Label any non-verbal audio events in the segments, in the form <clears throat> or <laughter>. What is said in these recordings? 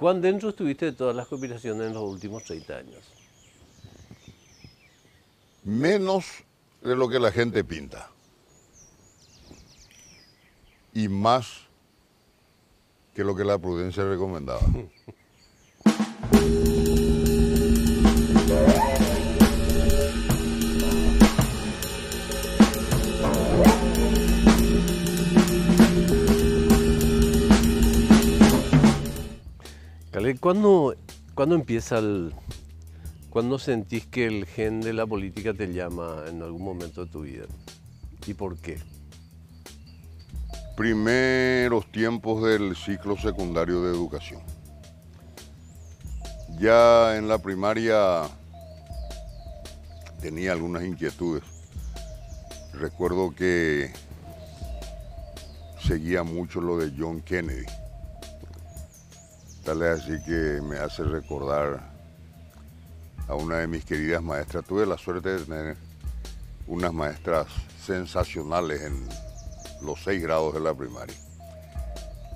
¿Cuán dentro estuviste de todas las conspiraciones en los últimos 30 años? Menos de lo que la gente pinta. Y más que lo que la prudencia recomendaba. <laughs> Caleb, ¿cuándo, ¿cuándo empieza el... ¿Cuándo sentís que el gen de la política te llama en algún momento de tu vida? ¿Y por qué? Primeros tiempos del ciclo secundario de educación. Ya en la primaria tenía algunas inquietudes. Recuerdo que seguía mucho lo de John Kennedy. Tal es así que me hace recordar a una de mis queridas maestras. Tuve la suerte de tener unas maestras sensacionales en los seis grados de la primaria.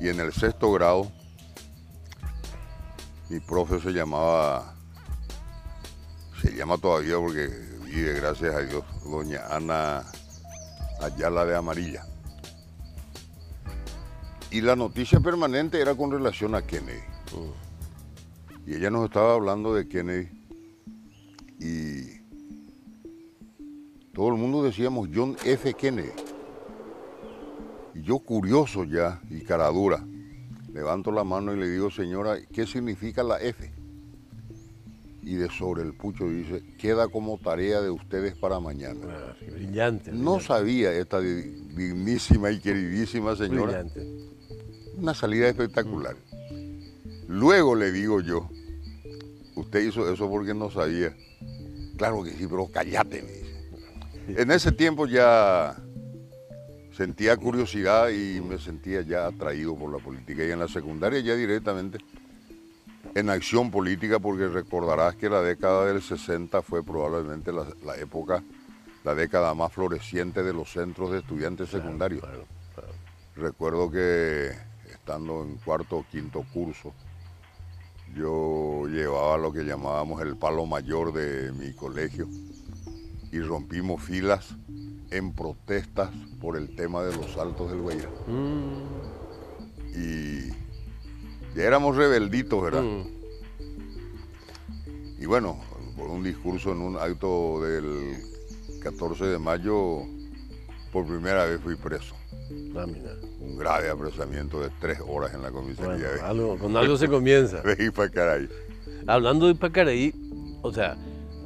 Y en el sexto grado, mi profe se llamaba, se llama todavía porque vive, gracias a Dios, doña Ana Ayala de Amarilla. Y la noticia permanente era con relación a Kennedy. Y ella nos estaba hablando de Kennedy y todo el mundo decíamos John F. Kennedy. Y yo curioso ya y cara dura, levanto la mano y le digo, señora, ¿qué significa la F? Y de sobre el pucho dice, queda como tarea de ustedes para mañana. Ah, brillante. No sabía esta di- dignísima y queridísima señora. brillante. Una salida espectacular. Luego le digo yo, usted hizo eso porque no sabía. Claro que sí, pero cállate, me dice. En ese tiempo ya sentía curiosidad y me sentía ya atraído por la política. Y en la secundaria ya directamente en acción política, porque recordarás que la década del 60 fue probablemente la, la época, la década más floreciente de los centros de estudiantes secundarios. Claro, claro. Recuerdo que estando en cuarto o quinto curso, yo llevaba lo que llamábamos el palo mayor de mi colegio y rompimos filas en protestas por el tema de los saltos del Guaira. Mm, Y ya éramos rebelditos, ¿verdad? mm. Y bueno, por un discurso en un acto del 14 de mayo, por primera vez fui preso. Ah, mira. Un grave apresamiento de tres horas en la comisaría Bueno, algo- con algo se comienza. <laughs> de Ipacaraí. Hablando de Ipacaraí, o sea,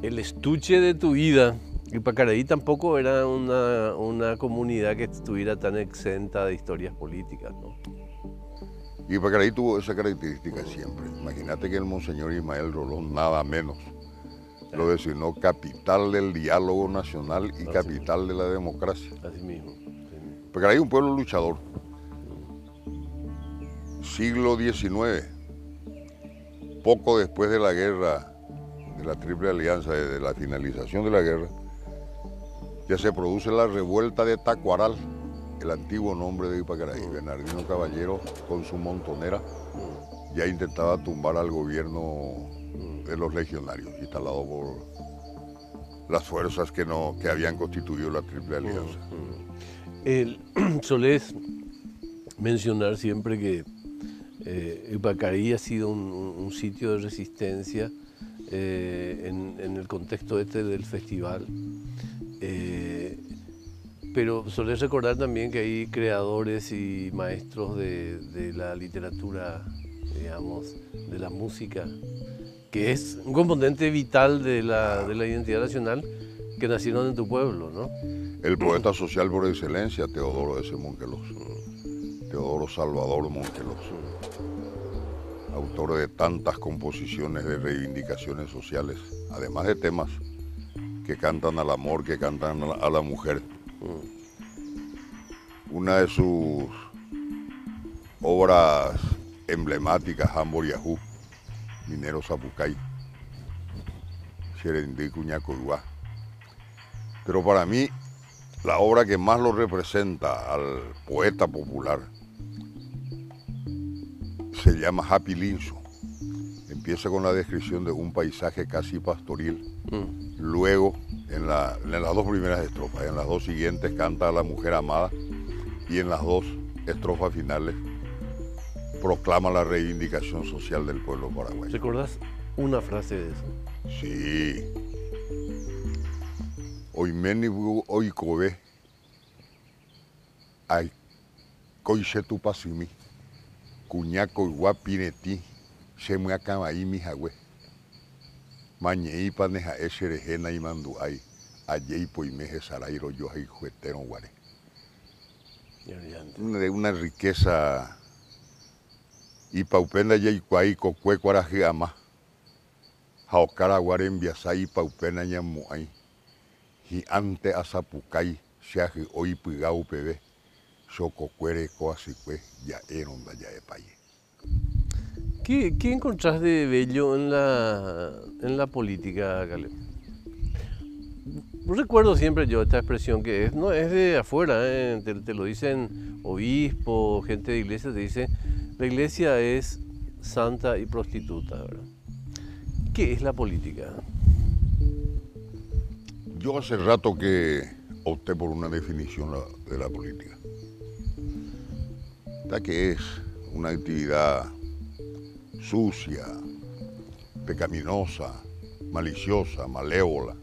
el estuche de tu vida, Ipacaraí tampoco era una, una comunidad que estuviera tan exenta de historias políticas, ¿no? Ipacaraí tuvo esa característica siempre. Imagínate que el monseñor Ismael Rolón, nada menos, lo designó capital del diálogo nacional y Así capital de la democracia. Así mismo. Ipacaraí es un pueblo luchador. Siglo XIX, poco después de la guerra, de la Triple Alianza, de la finalización de la guerra, ya se produce la revuelta de Tacuaral, el antiguo nombre de Ipacaraí. Bernardino Caballero, con su montonera, ya intentaba tumbar al gobierno de los legionarios, instalado por las fuerzas que, no, que habían constituido la Triple Alianza. El, <clears throat> solés mencionar siempre que eh, Ipacaraí ha sido un, sitio de resistencia eh, en, el contexto este del festival. Eh, pero solés recordar también que hay creadores y maestros de, de la literatura, digamos, de la música, que es un componente vital de la, de la identidad nacional que nacieron en tu pueblo, ¿no? El poeta social por excelencia, Teodoro S. Monquelos. Teodoro Salvador Monquelos. Autor de tantas composiciones de reivindicaciones sociales, además de temas que cantan al amor, que cantan a la, mujer. Una de sus obras emblemáticas, Ambor Yahoo, Minero Zapucay, Xerendí Cuñacoruá. Pero para mí, la obra que más lo representa al poeta popular se llama Happy Linso. empieza con la descripción de un paisaje casi pastoril. Mm. Luego, en, en, las dos primeras estrofas, en las dos siguientes canta a la mujer amada y en las dos estrofas finales proclama la reivindicación social del pueblo paraguayo. ¿Recuerdas una frase de eso? Sí. Guapineti se me ahí mi. Jagüe mañei paneja eserejena y manduay allei poimeje sarairo yo hay juetero guare. De una riqueza y paupenda yaikuai kokue kuaraji ama ñamu'ai hi'ánte asapukai seaji oipy'a upeve chokokue koasykue ya'érõnda ja'epaie. ¿Qué, ¿Qué encontrás de bello en la, en la política, Caleb? Recuerdo siempre yo esta expresión que es, no es de afuera, ¿eh? te, te, lo dicen obispos, gente de iglesia, te dice, la iglesia es santa y prostituta, ¿verdad? ¿Qué es la política? Yo hace rato que opté por una definición de la política. Esta que es una actividad sucia, pecaminosa, maliciosa, malévola,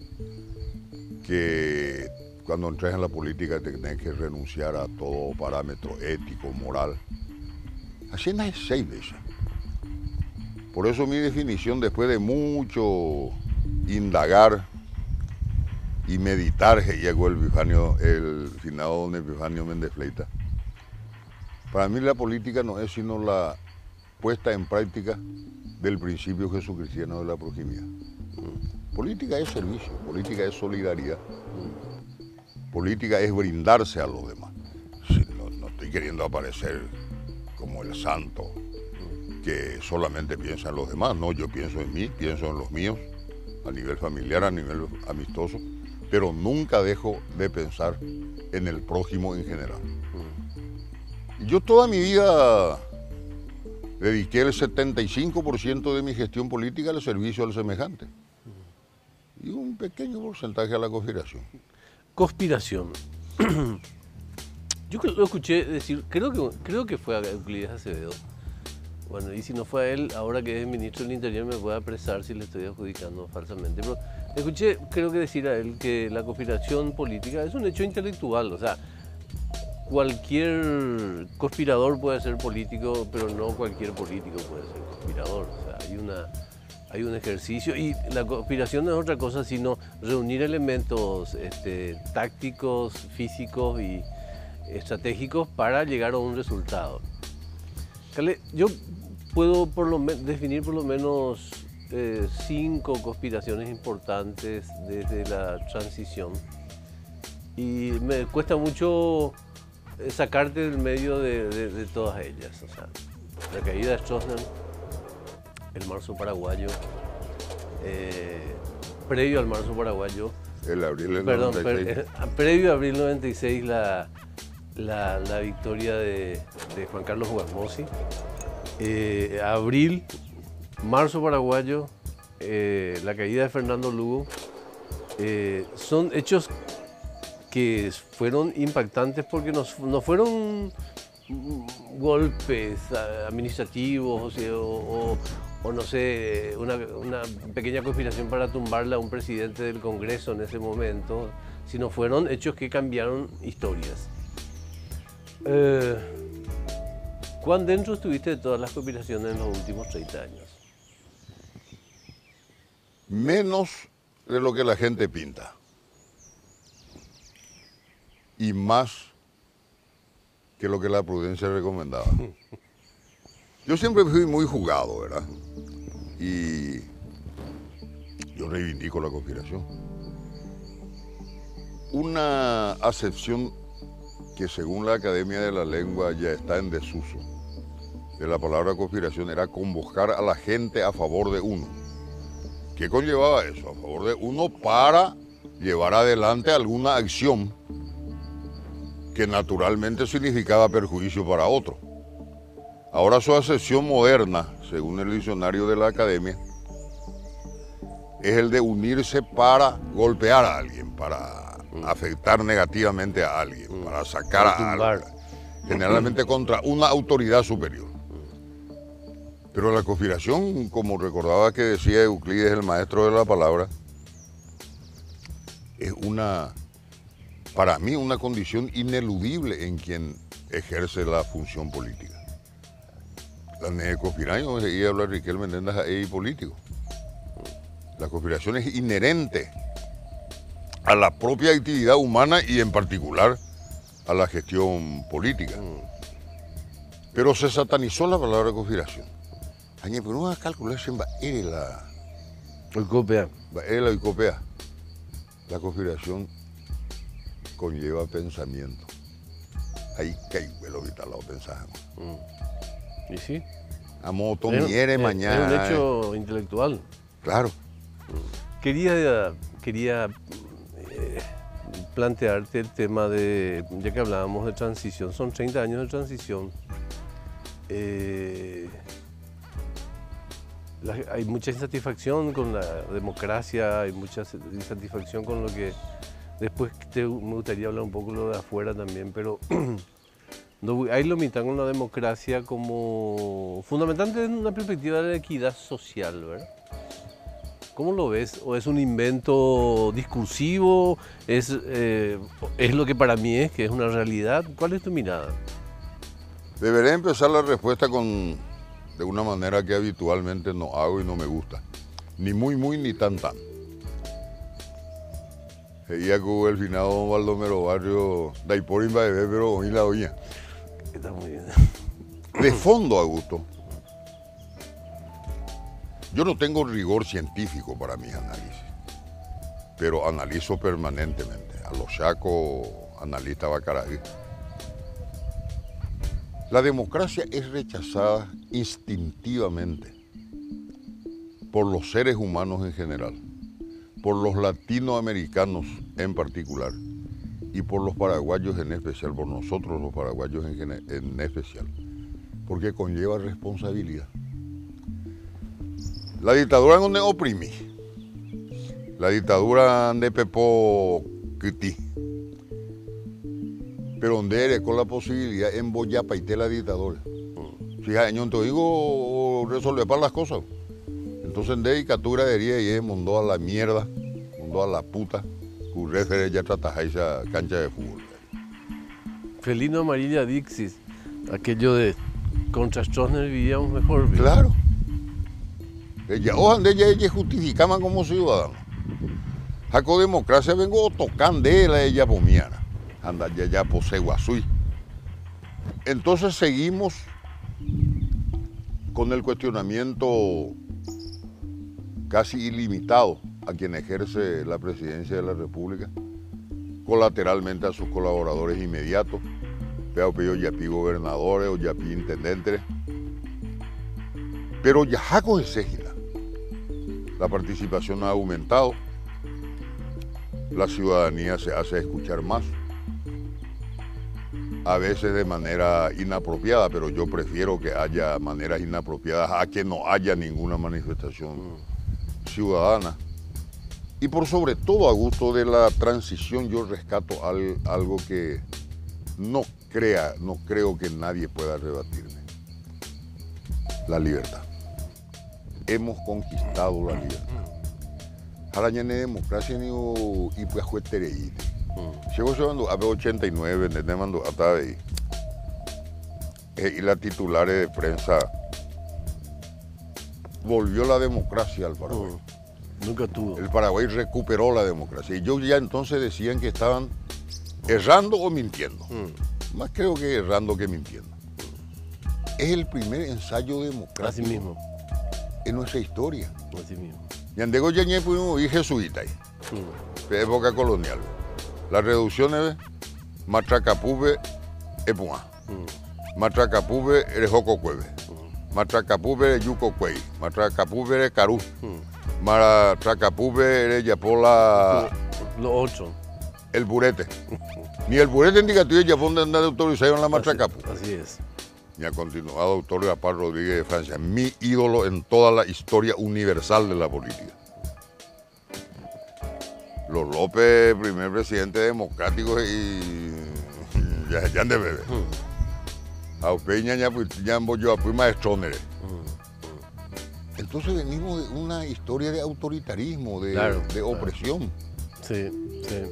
que cuando entras en la política te tienes que renunciar a todo parámetro ético, moral. Así es seis veces. Por eso mi definición, después de mucho indagar y meditar, que llegó el, Epifanio, el finado don Epifanio Méndez Fleita, para mí la política no es sino la puesta en práctica del principio jesucristiano de la proximidad. Política es servicio, política es solidaridad, política es brindarse a los demás. No, no estoy queriendo aparecer como el santo, que solamente piensa en los demás. No, yo pienso en mí, pienso en los míos, a nivel familiar, a nivel amistoso, pero nunca dejo de pensar en el prójimo en general. Yo toda mi vida dediqué el 75% de mi gestión política al servicio al semejante y un pequeño porcentaje a la conspiración. Conspiración. <clears throat> Yo lo escuché decir, creo que, creo que fue a Euclides Acevedo, bueno, y si no fue a él, ahora que es ministro del Interior me puede apresar si le estoy adjudicando falsamente. Pero escuché, creo que decir a él que la conspiración política es un hecho intelectual, o sea, cualquier conspirador puede ser político, pero no cualquier político puede ser conspirador. O sea, hay una hay un ejercicio y la conspiración no es otra cosa sino reunir elementos este, tácticos, físicos y estratégicos para llegar a un resultado. Yo puedo por lo definir por lo menos eh, cinco conspiraciones importantes desde la transición y me cuesta mucho eh, sacarte del medio de, todas ellas. O sea, la caída de Stroessner, el marzo paraguayo, eh, previo al marzo paraguayo. El abril del perdón, previo a abril 96 la, la, victoria de, Juan Carlos Guasmosi. Eh, abril, marzo paraguayo, eh, la caída de Fernando Lugo, eh, son hechos que fueron impactantes porque no, fueron golpes administrativos o, no sé, una, una, pequeña conspiración para tumbarle a un presidente del Congreso en ese momento, sino fueron hechos que cambiaron historias. Eh, ¿Cuán dentro estuviste de todas las conspiraciones en los últimos 30 años? Menos de lo que la gente pinta. Y más que lo que la prudencia recomendaba. <laughs> Yo siempre fui muy jugado, ¿verdad? Y yo reivindico la conspiración. Una acepción que según la Academia de la Lengua ya está en desuso de la palabra conspiración era convocar a la gente a favor de uno. ¿Qué conllevaba eso? A favor de uno para llevar adelante alguna acción que naturalmente significaba perjuicio para otro. Ahora su acepción moderna, según el diccionario de la academia, es el de unirse para golpear a alguien, para. Afectar negativamente a alguien, mm. para sacar a alguien, generalmente contra una autoridad superior. Pero la conspiración, como recordaba que decía Euclides, el maestro de la palabra, es una, para mí, una condición ineludible en quien ejerce la función política. La de conspiración, seguía hablar Riquelme Menendez ahí político. La conspiración es inherente a la propia actividad humana y en particular a la gestión política. Pero se satanizó la palabra conspiración. Añe, pero no a calcular si va la... Oicopea. la oicopea. La conspiración conlleva pensamiento. Ahí que lo lado pensamos. Mm. ¿Y sí? A moto mañana. Es un hecho intelectual. Claro. Quería, quería eh, plantearte el tema de, ya que hablábamos de transición, son 30 años de transición. Eh, hay mucha insatisfacción con la democracia, hay mucha insatisfacción con lo que... Después me gustaría hablar un poco lo de afuera también, pero <clears throat> ahí lo mitan con la democracia como fundamentalmente en una perspectiva de equidad social, ¿verdad? ¿Cómo lo ves? ¿O es un invento discursivo? ¿Es, eh, ¿Es lo que para mí es, que es una realidad? ¿Cuál es tu mirada? Debería empezar la respuesta con de una manera que habitualmente no hago y no me gusta. Ni muy, muy, ni tan, tan. Seguía con el finado Baldomero Barrio, Daiporin Baebe, pero hoy la oía. Está muy bien. De fondo, Augusto, yo no tengo rigor científico para mis análisis, pero analizo permanentemente. A los chacos, analista Bacaray. La democracia es rechazada instintivamente por los seres humanos en general, por los latinoamericanos en particular y por los paraguayos en especial, por nosotros los paraguayos en especial, porque conlleva responsabilidad. La dictadura donde oprimí. La dictadura de Pepo Kitty. Pero donde eres con la posibilidad en Boyapa y te la dictadura. Fíjate, yo te digo resolver para las cosas. Entonces de dictadura diría y es mundo a la mierda, mundo a la puta, que ya trata esa cancha de fútbol. Felino Amarilla Dixis, aquello de contra Stroessner vivíamos mejor. Claro. Ella, ojalá ella, ella justificaban como ciudadano. Jaco democracia vengo tocando de ella, pomiana. Anda ya ya posee guasui. Entonces seguimos con el cuestionamiento casi ilimitado a quien ejerce la presidencia de la República, colateralmente a sus colaboradores inmediatos, Peo Pío Yapi gobernadores o Yapi intendentes, pero Yajaco es la participación ha aumentado, la ciudadanía se hace escuchar más, a veces de manera inapropiada, pero yo prefiero que haya maneras inapropiadas a que no haya ninguna manifestación ciudadana. Y por sobre todo a gusto de la transición yo rescato algo que no crea, no creo que nadie pueda rebatirme. La libertad hemos conquistado la libertad. Ahora ni democracia ni y pues fue tereíte. Llegó llevando a 89, desde mando hasta ahí. Eh, y la titular de prensa volvió la democracia al Paraguay. Mm. Nunca tuvo. El Paraguay recuperó la democracia. Y yo ya entonces decían que estaban errando o mintiendo. Mm. Más creo que errando que mintiendo. Es el primer ensayo democrático. Así mismo en nuestra historia. Así mismo. Yandego Yañé y jesuita ahí, de época colonial. Las reducciones, Matracapuve, Epuá. Matracapuve, Erejococueve. Mm. Matracapuve, Yucocuey. Matracapuve, Carú. Mm. Matracapuve, Yapola. Los ocho. El burete. Ni el burete indicativo de Japón de andar autorizado en la Matracapu. Así, es. Y ha continuado autor Gaspar Rodríguez de Francia, mi ídolo en toda la historia universal de la política. Los López, primer presidente democrático y ya, ya de bebé. A Peña ya yo fui maestro Entonces venimos de una historia de autoritarismo, de, de opresión. Sí, sí.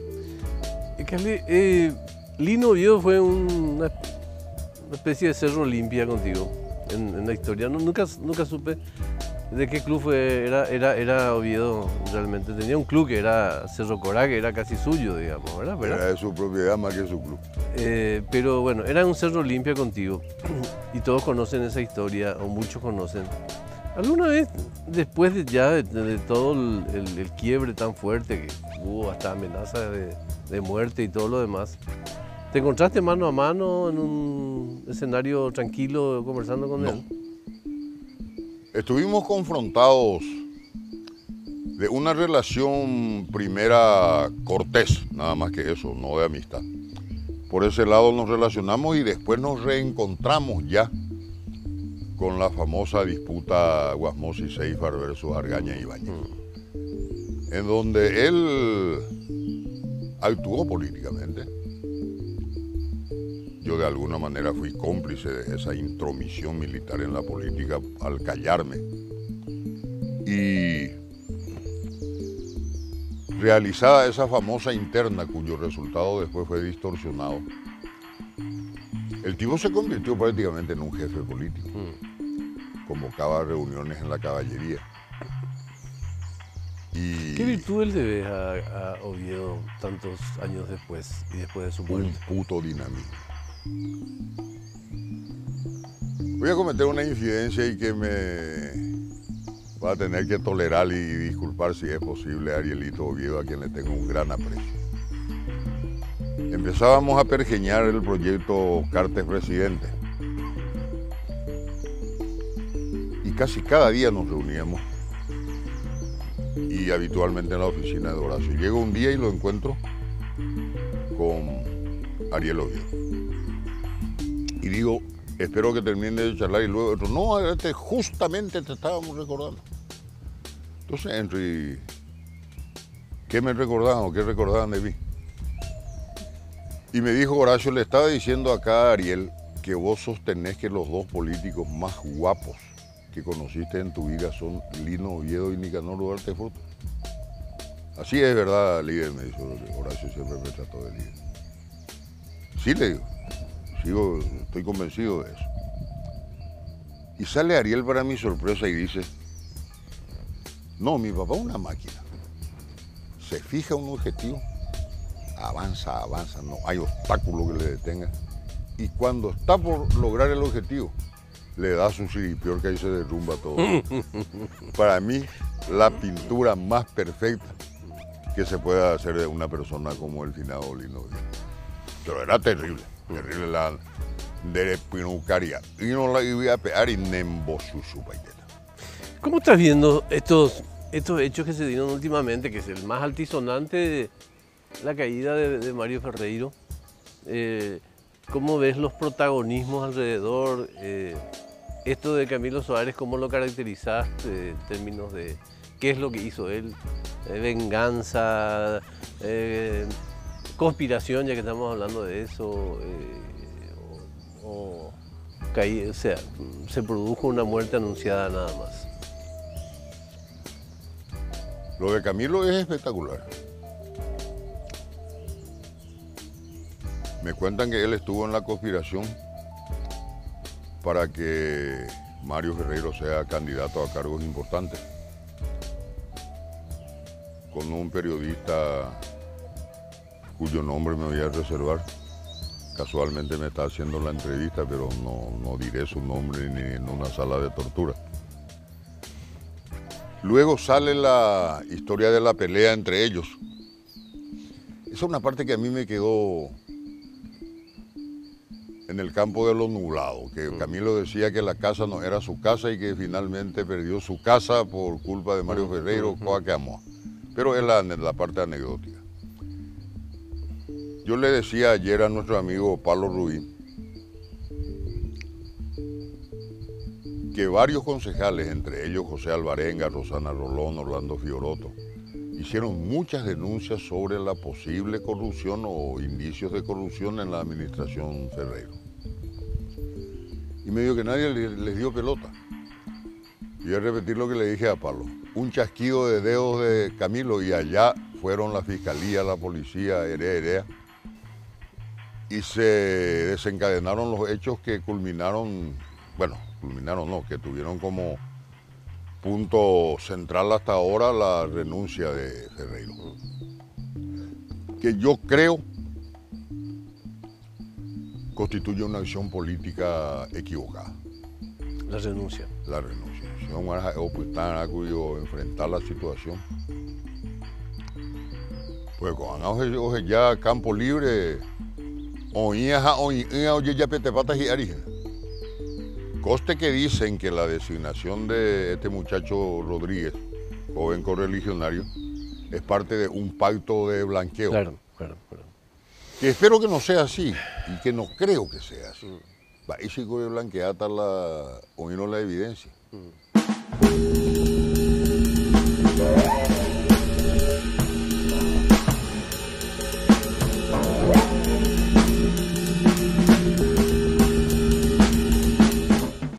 Eh, Lino yo fue una una especie de cerro limpia contigo en, la historia. nunca, nunca supe de qué club era, era, era Oviedo realmente. Tenía un club que era Cerro Corá, que era casi suyo, digamos, ¿verdad? Era de su propiedad más que su club. Eh, pero bueno, era un cerro limpia contigo. y todos conocen esa historia, o muchos conocen. ¿Alguna vez, después de ya de, todo el, quiebre tan fuerte que hubo hasta amenazas de, de muerte y todo lo demás, ¿Te encontraste mano a mano en un escenario tranquilo conversando con él? Estuvimos confrontados de una relación primera cortés, nada más que eso, no de amistad. Por ese lado nos relacionamos y después nos reencontramos ya con la famosa disputa Guasmosi Seifar versus Argaña y Bañez, mm. en donde él actuó políticamente yo de alguna manera fui cómplice de esa intromisión militar en la política al callarme. Y realizada esa famosa interna cuyo resultado después fue distorsionado, el tipo se convirtió prácticamente en un jefe político. Mm. Convocaba reuniones en la caballería. Y ¿Qué virtudes le ves a, a, Oviedo tantos años después y después de su muerte? Un puto dinamismo. Voy a cometer una incidencia y que me va a tener que tolerar y disculpar si es posible a Arielito Oviedo, a quien le tengo un gran aprecio. Empezábamos a pergeñar el proyecto Cartes Presidente. Y casi cada día nos reuníamos. Y habitualmente en la oficina de Horacio. Llego un día y lo encuentro con Ariel Oviedo y digo, espero que termine de charlar y luego otro, no, este, justamente te estábamos recordando. Entonces entro y, ¿qué me recordaban o qué recordaban de mí? Y me dijo Horacio, le estaba diciendo acá a Ariel que vos sostenés que los dos políticos más guapos que conociste en tu vida son Lino Oviedo y Nicanor Duarte Fruto. Así es verdad, líder, me dijo Horacio, siempre me trató de líder. Sí, le digo estoy convencido de eso. Y sale Ariel para mi sorpresa y dice, no, mi papá es una máquina. Se fija un objetivo, avanza, avanza, no hay obstáculo que le detenga. Y cuando está por lograr el objetivo, le das un que ahí se derrumba todo. <laughs> Para mí, la pintura más perfecta que se pueda hacer de una persona como el finado Lino. Pero era terrible terrible la de pinucaria. Y no la iba a pegar y nembo su ¿Cómo estás viendo estos, estos hechos que se dieron últimamente, que es el más altisonante la caída de, Mario Ferreiro? Eh, ¿Cómo ves los protagonismos alrededor? Eh, esto de Camilo Suárez, ¿cómo lo caracterizaste en términos de qué es lo que hizo él? Eh, venganza, conspiración, ya que estamos hablando de eso, eh, o, sea, se produjo una muerte anunciada nada más. Lo de Camilo es espectacular. Me cuentan que él estuvo en la conspiración para que Mario Ferreiro sea candidato a cargos importantes. Con un periodista cuyo nombre me voy a reservar. Casualmente me está haciendo la entrevista, pero no, diré su nombre ni en una sala de tortura. Luego sale la historia de la pelea entre ellos. Esa es una parte que a mí me quedó en el campo de lo nublado, que mm. Camilo decía que la casa no era su casa y que finalmente perdió su casa por culpa de Mario mm, Ferreiro, mm, cosa que amó. Pero es la, la parte anecdótica. Yo le decía ayer a nuestro amigo Pablo Rubí que varios concejales, entre ellos José Alvarenga, Rosana Rolón, Orlando Fioroto, hicieron muchas denuncias sobre la posible corrupción o indicios de corrupción en la administración Ferreiro. Y medio que nadie les, dio pelota. Y voy a repetir lo que le dije a Pablo. Un chasquido de dedos de Camilo y allá fueron la fiscalía, la policía, Herea, y se desencadenaron los hechos que culminaron, bueno, culminaron no, que tuvieron como punto central hasta ahora la renuncia de Ferreiro. Que yo creo constituye una acción política equivocada. La renuncia. La renuncia. Si no a enfrentar la situación. Pues cuando ya campo libre, oía oía oye ya pete patas y arigen. Coste que dicen que la designación de este muchacho Rodríguez, joven correligionario, es parte de un pacto de blanqueo. Claro, claro, claro. Que espero que no sea así y que no creo que sea así. Va y si de blanqueata la, o no la evidencia. Mm.